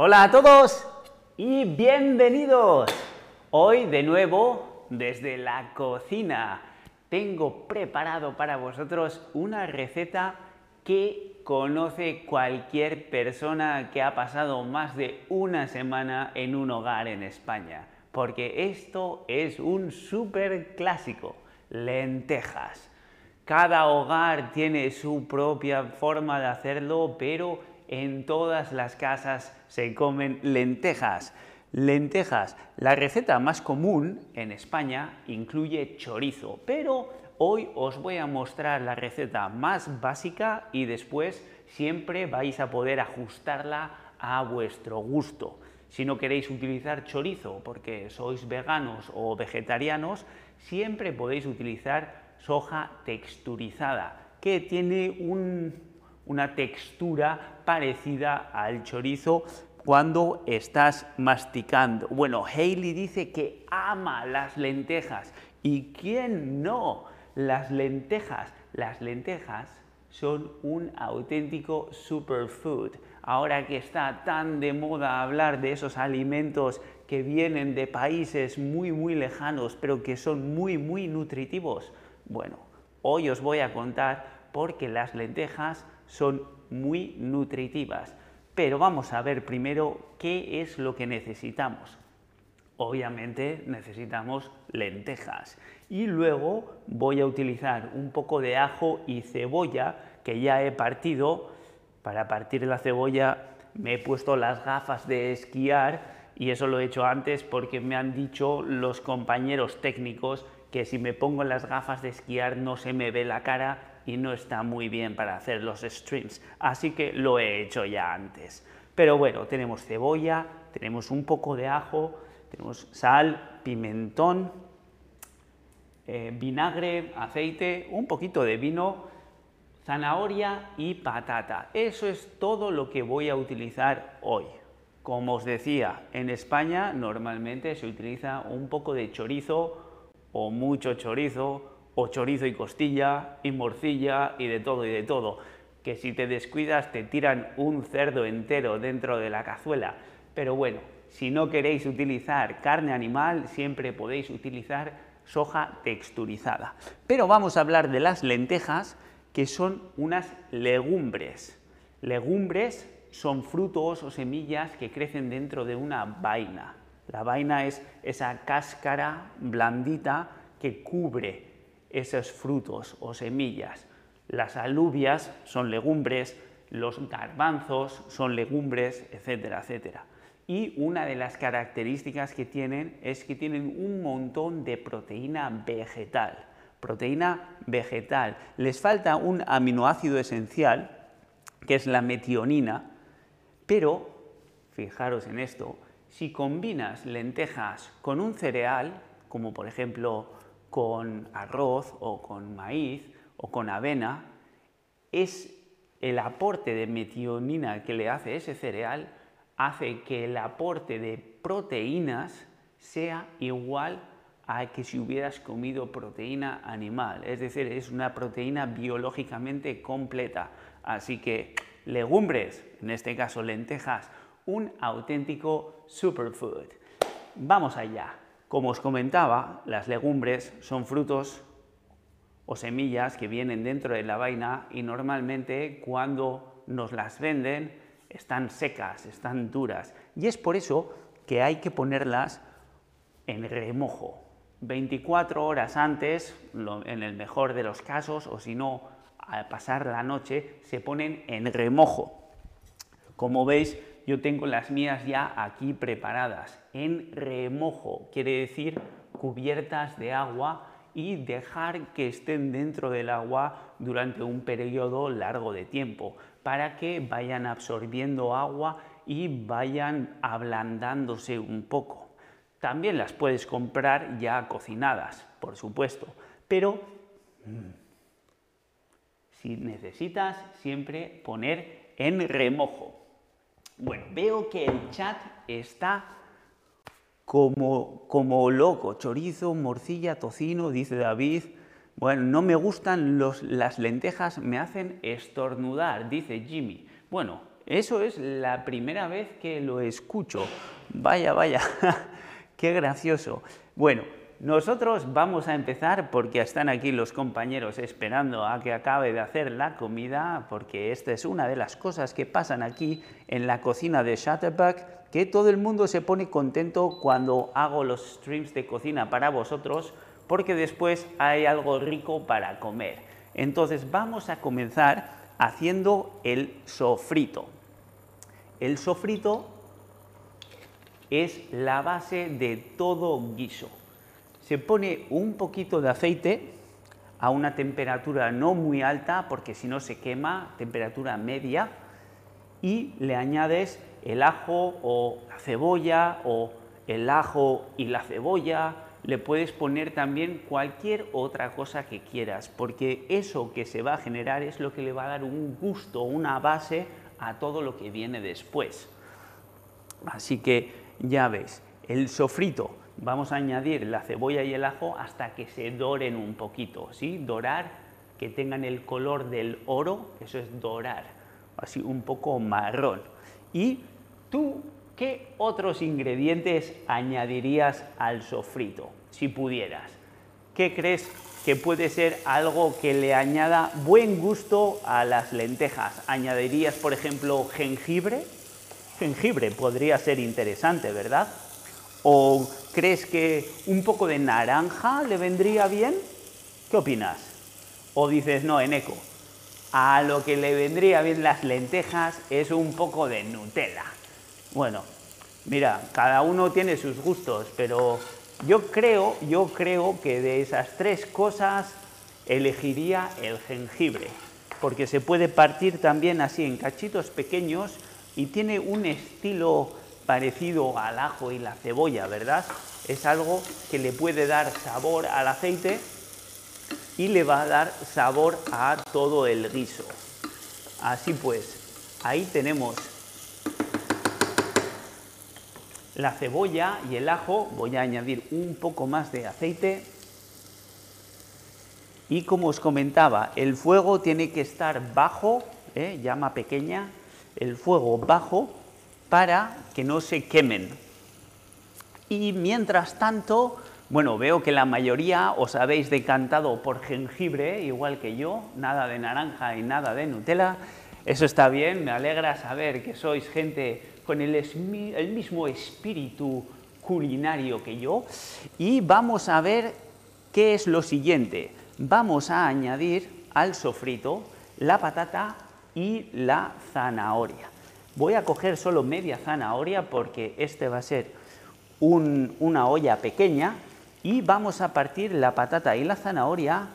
Hola a todos y bienvenidos. Hoy de nuevo desde la cocina tengo preparado para vosotros una receta que conoce cualquier persona que ha pasado más de una semana en un hogar en España. Porque esto es un súper clásico, lentejas. Cada hogar tiene su propia forma de hacerlo, pero en todas las casas se comen lentejas. Lentejas. La receta más común en España incluye chorizo, pero hoy os voy a mostrar la receta más básica y después siempre vais a poder ajustarla a vuestro gusto. Si no queréis utilizar chorizo porque sois veganos o vegetarianos, siempre podéis utilizar soja texturizada, que tiene una textura parecida al chorizo cuando estás masticando. Bueno, Hailey dice que ama las lentejas. ¿Y quién no? Las lentejas. Las lentejas son un auténtico superfood. Ahora que está tan de moda hablar de esos alimentos que vienen de países muy muy lejanos, pero que son muy muy nutritivos. Bueno, hoy os voy a contar por qué las lentejas son muy nutritivas. Pero vamos a ver primero qué es lo que necesitamos. Obviamente necesitamos lentejas y luego voy a utilizar un poco de ajo y cebolla que ya he partido. Para partir la cebolla me he puesto las gafas de esquiar y eso lo he hecho antes porque me han dicho los compañeros técnicos que si me pongo las gafas de esquiar no se me ve la cara y no está muy bien para hacer los streams, así que lo he hecho ya antes. Pero bueno, tenemos cebolla, tenemos un poco de ajo, tenemos sal, pimentón, eh, vinagre, aceite, un poquito de vino, zanahoria y patata. Eso es todo lo que voy a utilizar hoy. Como os decía, en España normalmente se utiliza un poco de chorizo o mucho chorizo o chorizo y costilla, y morcilla, y de todo y de todo. Que si te descuidas te tiran un cerdo entero dentro de la cazuela. Pero bueno, si no queréis utilizar carne animal, siempre podéis utilizar soja texturizada. Pero vamos a hablar de las lentejas, que son unas legumbres. Legumbres son frutos o semillas que crecen dentro de una vaina. La vaina es esa cáscara blandita que cubre esos frutos o semillas. Las alubias son legumbres, los garbanzos son legumbres, etcétera, etcétera. Y una de las características que tienen es que tienen un montón de proteína vegetal. Proteína vegetal. Les falta un aminoácido esencial, que es la metionina, pero, fijaros en esto, si combinas lentejas con un cereal, como por ejemplo con arroz o con maíz o con avena, es el aporte de metionina que le hace ese cereal, hace que el aporte de proteínas sea igual a que si hubieras comido proteína animal. Es decir, es una proteína biológicamente completa. Así que legumbres, en este caso lentejas, un auténtico superfood. Vamos allá. Como os comentaba, las legumbres son frutos o semillas que vienen dentro de la vaina y normalmente cuando nos las venden están secas, están duras. Y es por eso que hay que ponerlas en remojo. 24 horas antes, en el mejor de los casos, o si no, al pasar la noche, se ponen en remojo. Como veis, yo tengo las mías ya aquí preparadas, en remojo, quiere decir cubiertas de agua y dejar que estén dentro del agua durante un periodo largo de tiempo para que vayan absorbiendo agua y vayan ablandándose un poco. También las puedes comprar ya cocinadas, por supuesto, pero mm, si necesitas siempre poner en remojo. Bueno, veo que el chat está como, como loco. Chorizo, morcilla, tocino, dice David. Bueno, no me gustan las lentejas, me hacen estornudar, dice Jimmy. Bueno, Eso es la primera vez que lo escucho. Vaya, vaya, qué gracioso. Bueno, nosotros vamos a empezar porque están aquí los compañeros esperando a que acabe de hacer la comida, porque esta es una de las cosas que pasan aquí en la cocina de Shutterback, que todo el mundo se pone contento cuando hago los streams de cocina para vosotros, porque después hay algo rico para comer. Entonces vamos a comenzar haciendo el sofrito. El sofrito es la base de todo guiso. Se pone un poquito de aceite a una temperatura no muy alta porque si no se quema, temperatura media, y le añades el ajo o la cebolla o el ajo y la cebolla, le puedes poner también cualquier otra cosa que quieras, porque eso que se va a generar es lo que le va a dar un gusto, una base a todo lo que viene después. Así que ya ves, el sofrito, vamos a añadir la cebolla y el ajo hasta que se doren un poquito, ¿sí? Dorar, que tengan el color del oro, eso es dorar, así un poco marrón. Y tú, ¿qué otros ingredientes añadirías al sofrito, si pudieras? ¿Qué crees que puede ser algo que le añada buen gusto a las lentejas. ¿Añadirías, por ejemplo, jengibre? Jengibre podría ser interesante, ¿verdad? ¿O crees que un poco de naranja le vendría bien? ¿Qué opinas? ¿O dices, no, en eco, a lo que le vendría bien las lentejas es un poco de Nutella? Bueno, mira, cada uno tiene sus gustos, pero yo creo, yo creo que de esas tres cosas elegiría el jengibre, porque se puede partir también así en cachitos pequeños y tiene un estilo parecido al ajo y la cebolla, ¿verdad? Es algo que le puede dar sabor al aceite y le va a dar sabor a todo el guiso. Así pues, ahí tenemos la cebolla y el ajo, voy a añadir un poco más de aceite. Y como os comentaba, el fuego tiene que estar bajo, ¿eh? llama pequeña, el fuego bajo para que no se quemen. Y mientras tanto, bueno, veo que la mayoría os habéis decantado por jengibre, igual que yo, nada de naranja y nada de Nutella. Eso está bien, me alegra saber que sois gente con el, mismo espíritu culinario que yo y vamos a ver qué es lo siguiente. Vamos a añadir al sofrito la patata y la zanahoria. Voy a coger solo media zanahoria porque este va a ser una olla pequeña y vamos a partir la patata y la zanahoria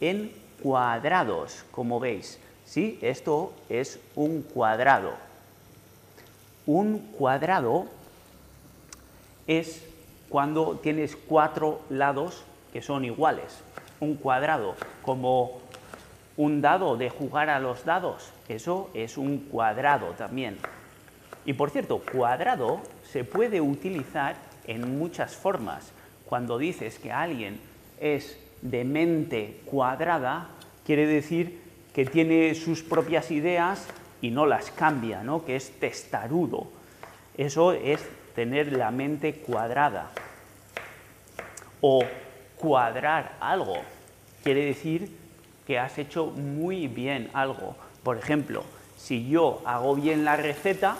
en cuadrados, como veis. ¿sí? Esto es un cuadrado. Un cuadrado es cuando tienes cuatro lados que son iguales. Un cuadrado, como un dado de jugar a los dados, eso es un cuadrado también. Y por cierto, cuadrado se puede utilizar en muchas formas. Cuando dices que alguien es de mente cuadrada, quiere decir que tiene sus propias ideas y no las cambia, ¿no? que es testarudo. Eso es tener la mente cuadrada. O cuadrar algo quiere decir que has hecho muy bien algo. Por ejemplo, si yo hago bien la receta,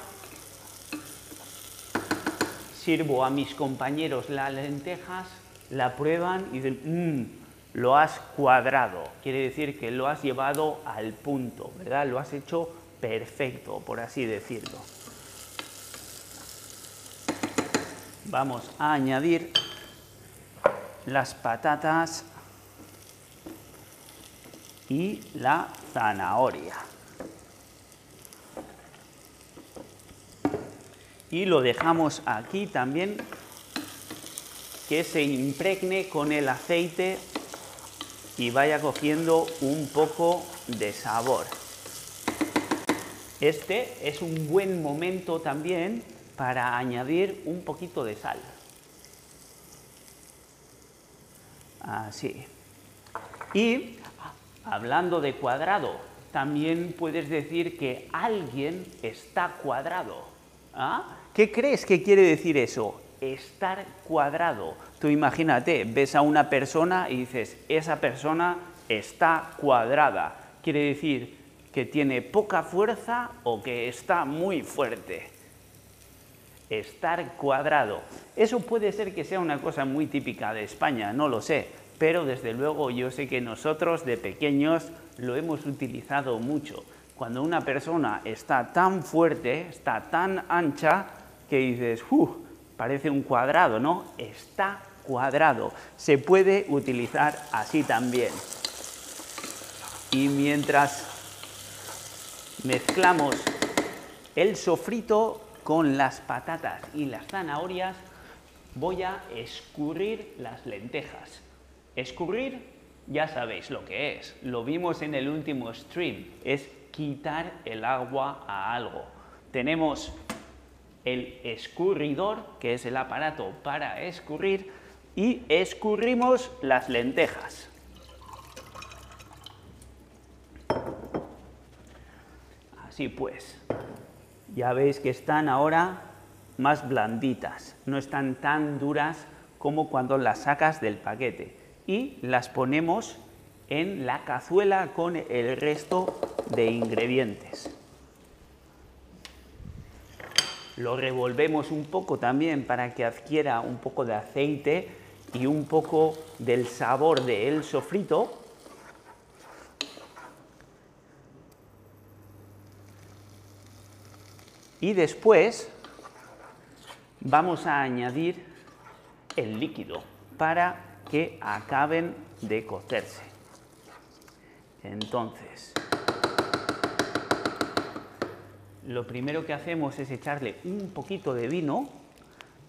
sirvo a mis compañeros las lentejas, la prueban y dicen, mmm, lo has cuadrado. Quiere decir que lo has llevado al punto, ¿verdad? Lo has hecho perfecto, por así decirlo. Vamos a añadir las patatas y la zanahoria. Y lo dejamos aquí también que se impregne con el aceite y vaya cogiendo un poco de sabor. Este es un buen momento también para añadir un poquito de sal. Así. Y hablando de cuadrado, también puedes decir que alguien está cuadrado. ¿Ah? ¿Qué crees que quiere decir eso? Estar cuadrado. Tú imagínate, ves a una persona y dices, esa persona está cuadrada. Quiere decir que tiene poca fuerza o que está muy fuerte. Estar cuadrado. Eso puede ser que sea una cosa muy típica de España, no lo sé, pero desde luego yo sé que nosotros de pequeños lo hemos utilizado mucho. Cuando una persona está tan fuerte, está tan ancha, que dices, ¡uh! Parece un cuadrado, ¿no? Está cuadrado. Se puede utilizar así también. Y mientras mezclamos el sofrito con las patatas y las zanahorias, voy a escurrir las lentejas. Escurrir, ya sabéis lo que es, lo vimos en el último stream, es quitar el agua a algo. Tenemos el escurridor, que es el aparato para escurrir, y escurrimos las lentejas. Así pues, ya veis que están ahora más blanditas, no están tan duras como cuando las sacas del paquete y las ponemos en la cazuela con el resto de ingredientes. Lo revolvemos un poco también para que adquiera un poco de aceite y un poco del sabor del sofrito. Y después vamos a añadir el líquido para que acaben de cocerse. Entonces, lo primero que hacemos es echarle un poquito de vino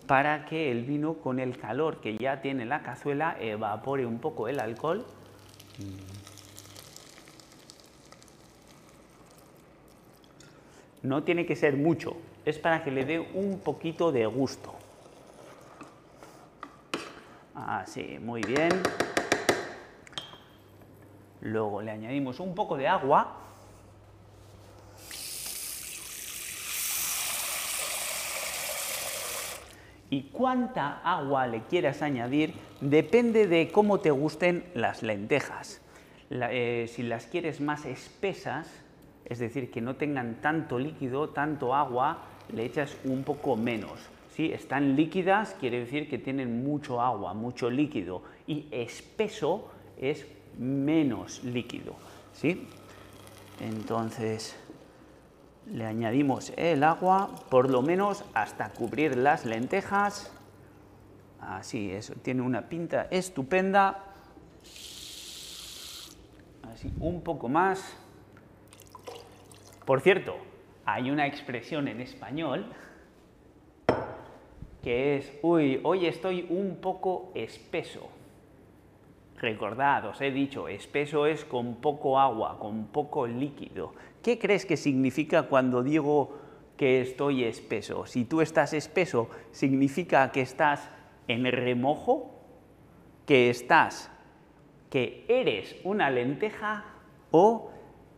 para que el vino con el calor que ya tiene la cazuela evapore un poco el alcohol. No tiene que ser mucho, es para que le dé un poquito de gusto. Así, muy bien. Luego le añadimos un poco de agua. Y cuánta agua le quieras añadir depende de cómo te gusten las lentejas. Eh, si las quieres más espesas, es decir, que no tengan tanto líquido, tanto agua, le echas un poco menos. Si están líquidas, quiere decir que tienen mucho agua, mucho líquido. Y espeso es menos líquido. ¿sí? Entonces le añadimos el agua, por lo menos hasta cubrir las lentejas. Así, eso tiene una pinta estupenda. Así, un poco más. Por cierto, hay una expresión en español que es, uy, hoy estoy un poco espeso. Recordad, os he dicho, espeso es con poco agua, con poco líquido. ¿Qué crees que significa cuando digo que estoy espeso? Si tú estás espeso, ¿significa que estás en remojo? ¿Que estás, que eres una lenteja o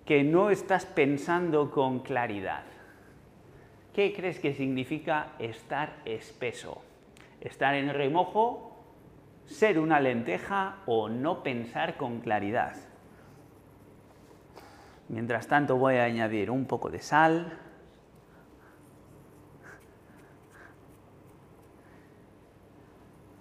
que no estás pensando con claridad? ¿Qué crees que significa estar espeso? ¿Estar en remojo ser una lenteja o no pensar con claridad. Mientras tanto voy a añadir un poco de sal.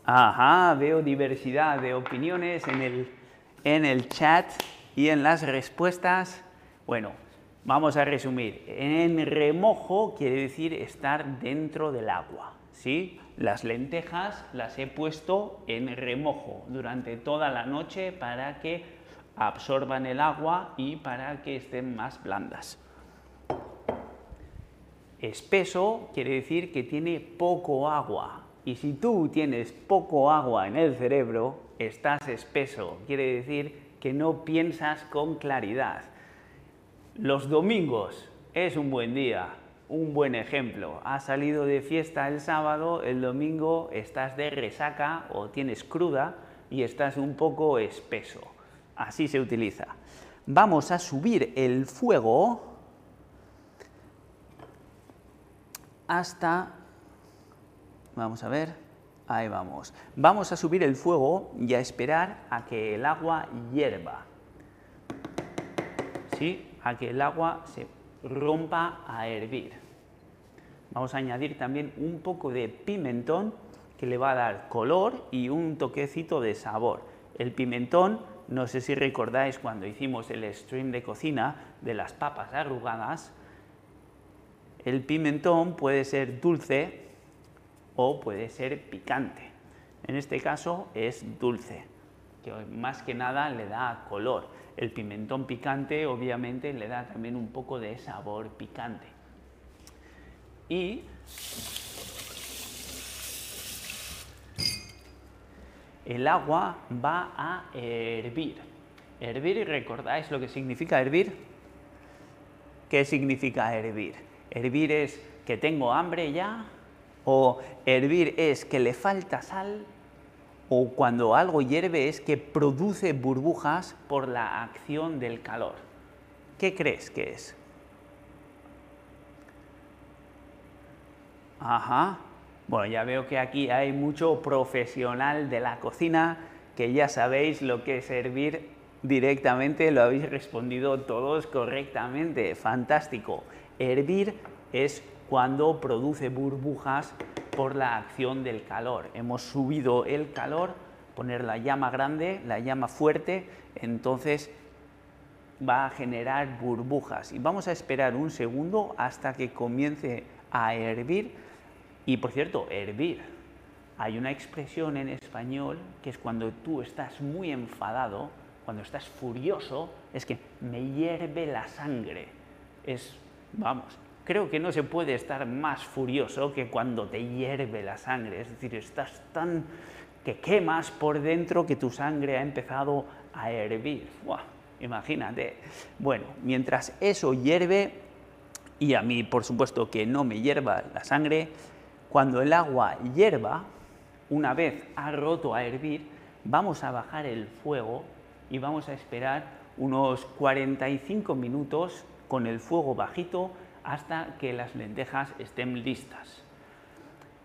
Ajá, veo diversidad de opiniones en el, en el chat y en las respuestas. Bueno, vamos a resumir. En remojo quiere decir estar dentro del agua. ¿sí? Las lentejas las he puesto en remojo durante toda la noche para que absorban el agua y para que estén más blandas. Espeso quiere decir que tiene poco agua. Y si tú tienes poco agua en el cerebro, estás espeso. Quiere decir que no piensas con claridad. Los domingos es un buen día un buen ejemplo. Has salido de fiesta el sábado, el domingo estás de resaca o tienes cruda y estás un poco espeso. Así se utiliza. vamos a subir el fuego hasta, vamos a ver, ahí vamos, vamos a subir el fuego y a esperar a que el agua hierva, ¿sí? A que el agua se rompa a hervir. Vamos a añadir también un poco de pimentón que le va a dar color y un toquecito de sabor. El pimentón, no sé si recordáis cuando hicimos el stream de cocina de las papas arrugadas, el pimentón puede ser dulce o puede ser picante. En este caso es dulce, que más que nada le da color. El pimentón picante obviamente le da también un poco de sabor picante. Y el agua va a hervir. Hervir, ¿recordáis lo que significa hervir? ¿Qué significa hervir? Hervir es que tengo hambre ya, o hervir es que le falta sal, o cuando algo hierve es que produce burbujas por la acción del calor. ¿Qué crees que es? Ajá. Bueno, ya veo que aquí hay mucho profesional de la cocina que ya sabéis lo que es hervir directamente, lo habéis respondido todos correctamente. Fantástico. Hervir es cuando produce burbujas por la acción del calor. Hemos subido el calor, poner la llama grande, la llama fuerte, entonces va a generar burbujas. Y vamos a esperar un segundo hasta que comience a hervir. Y por cierto, hervir. Hay una expresión en español que es cuando tú estás muy enfadado, cuando estás furioso, es que me hierve la sangre. Es Vamos, creo que no se puede estar más furioso que cuando te hierve la sangre, es decir, estás tan que quemas por dentro que tu sangre ha empezado a hervir. Imagínate. Bueno, mientras eso hierve, y a mí por supuesto que no me hierva la sangre, cuando el agua hierva, una vez ha roto a hervir, vamos a bajar el fuego y vamos a esperar unos 45 minutos con el fuego bajito hasta que las lentejas estén listas.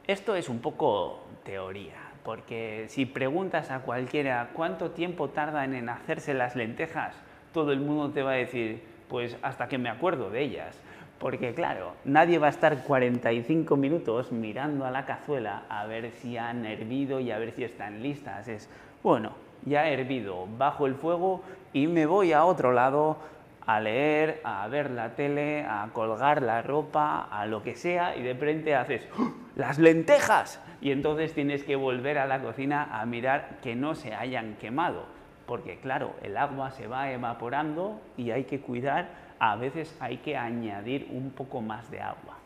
Esto es un poco teoría, porque si preguntas a cualquiera cuánto tiempo tardan en hacerse las lentejas, todo el mundo te va a decir, pues hasta que me acuerdo de ellas. Porque claro, nadie va a estar 45 minutos mirando a la cazuela a ver si han hervido y a ver si están listas. Es, bueno, ya he hervido, bajo el fuego y me voy a otro lado a leer, a ver la tele, a colgar la ropa, a lo que sea, y de repente haces ¡Oh! las lentejas. Y entonces tienes que volver a la cocina a mirar que no se hayan quemado, porque claro, el agua se va evaporando y hay que cuidar, a veces hay que añadir un poco más de agua.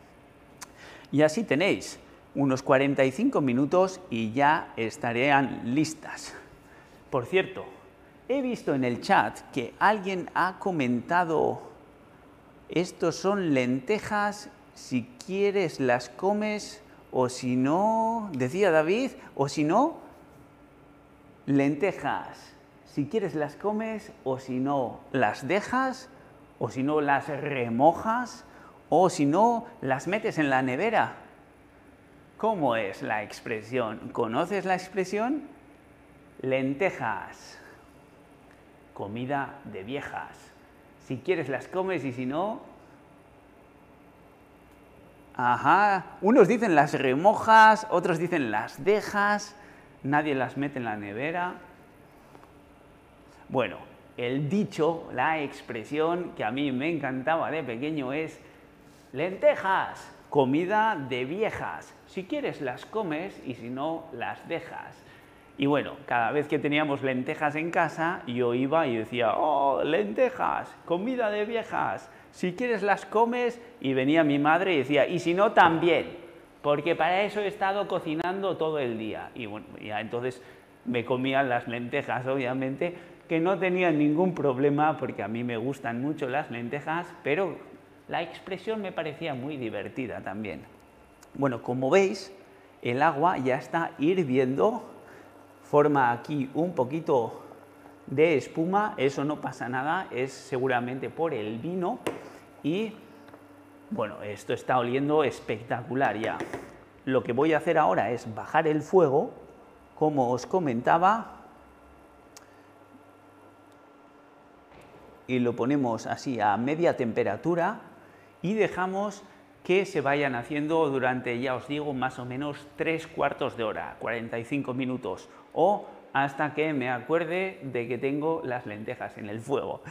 Y así tenéis unos 45 minutos y ya estarían listas. Por cierto, He visto en el chat que alguien ha comentado, estos son lentejas, si quieres las comes o si no, decía David, o si no, lentejas, si quieres las comes o si no, las dejas o si no, las remojas o si no, las metes en la nevera. ¿Cómo es la expresión? ¿Conoces la expresión? Lentejas comida de viejas. Si quieres las comes y si no... Ajá, unos dicen las remojas, otros dicen las dejas, nadie las mete en la nevera. Bueno, el dicho, la expresión que a mí me encantaba de pequeño es lentejas, comida de viejas. Si quieres las comes y si no las dejas. Y bueno, cada vez que teníamos lentejas en casa, yo iba y decía, oh, lentejas, comida de viejas, si quieres las comes, y venía mi madre y decía, y si no, también, porque para eso he estado cocinando todo el día. Y bueno, ya entonces me comían las lentejas, obviamente, que no tenían ningún problema, porque a mí me gustan mucho las lentejas, pero la expresión me parecía muy divertida también. Bueno, como veis, el agua ya está hirviendo forma aquí un poquito de espuma, eso no pasa nada, es seguramente por el vino y bueno, esto está oliendo espectacular ya. Lo que voy a hacer ahora es bajar el fuego, como os comentaba, y lo ponemos así a media temperatura y dejamos que se vayan haciendo durante, ya os digo, más o menos tres cuartos de hora, 45 minutos, o hasta que me acuerde de que tengo las lentejas en el fuego.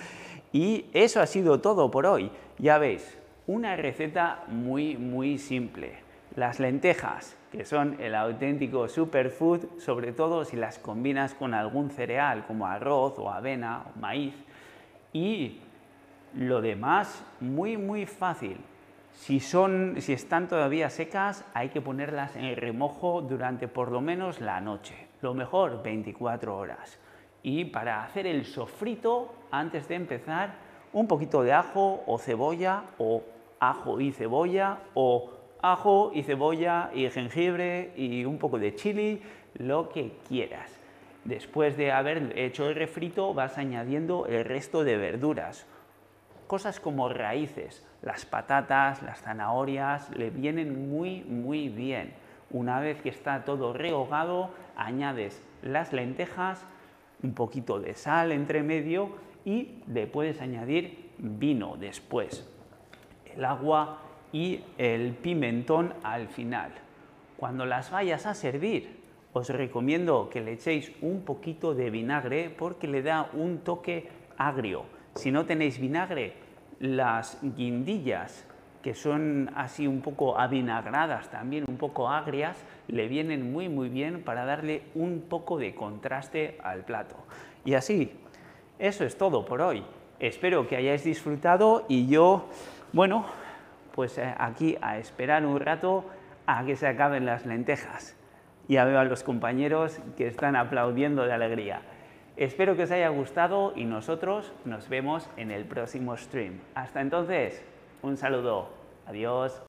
Y eso ha sido todo por hoy. Ya veis, una receta muy, muy simple. Las lentejas, que son el auténtico superfood, sobre todo si las combinas con algún cereal como arroz o avena o maíz. Y lo demás, muy, muy fácil. Si, son, si están todavía secas, hay que ponerlas en remojo durante por lo menos la noche. Lo mejor, 24 horas. Y para hacer el sofrito, antes de empezar, un poquito de ajo o cebolla o ajo y cebolla o ajo y cebolla y jengibre y un poco de chili, lo que quieras. Después de haber hecho el refrito vas añadiendo el resto de verduras. Cosas como raíces, las patatas, las zanahorias, le vienen muy muy bien. Una vez que está todo rehogado, añades las lentejas, un poquito de sal entre medio y le puedes añadir vino después el agua y el pimentón al final. Cuando las vayas a servir, os recomiendo que le echéis un poquito de vinagre porque le da un toque agrio. Si no tenéis vinagre, las guindillas, que son así un poco avinagradas, también un poco agrias, le vienen muy muy bien para darle un poco de contraste al plato. Y así, eso es todo por hoy. Espero que hayáis disfrutado y yo bueno, pues eh, aquí a esperar un rato a que se acaben las lentejas. Ya veo a los compañeros que están aplaudiendo de alegría. Espero que os haya gustado y nosotros nos vemos en el próximo stream. Hasta entonces, un saludo. Adiós.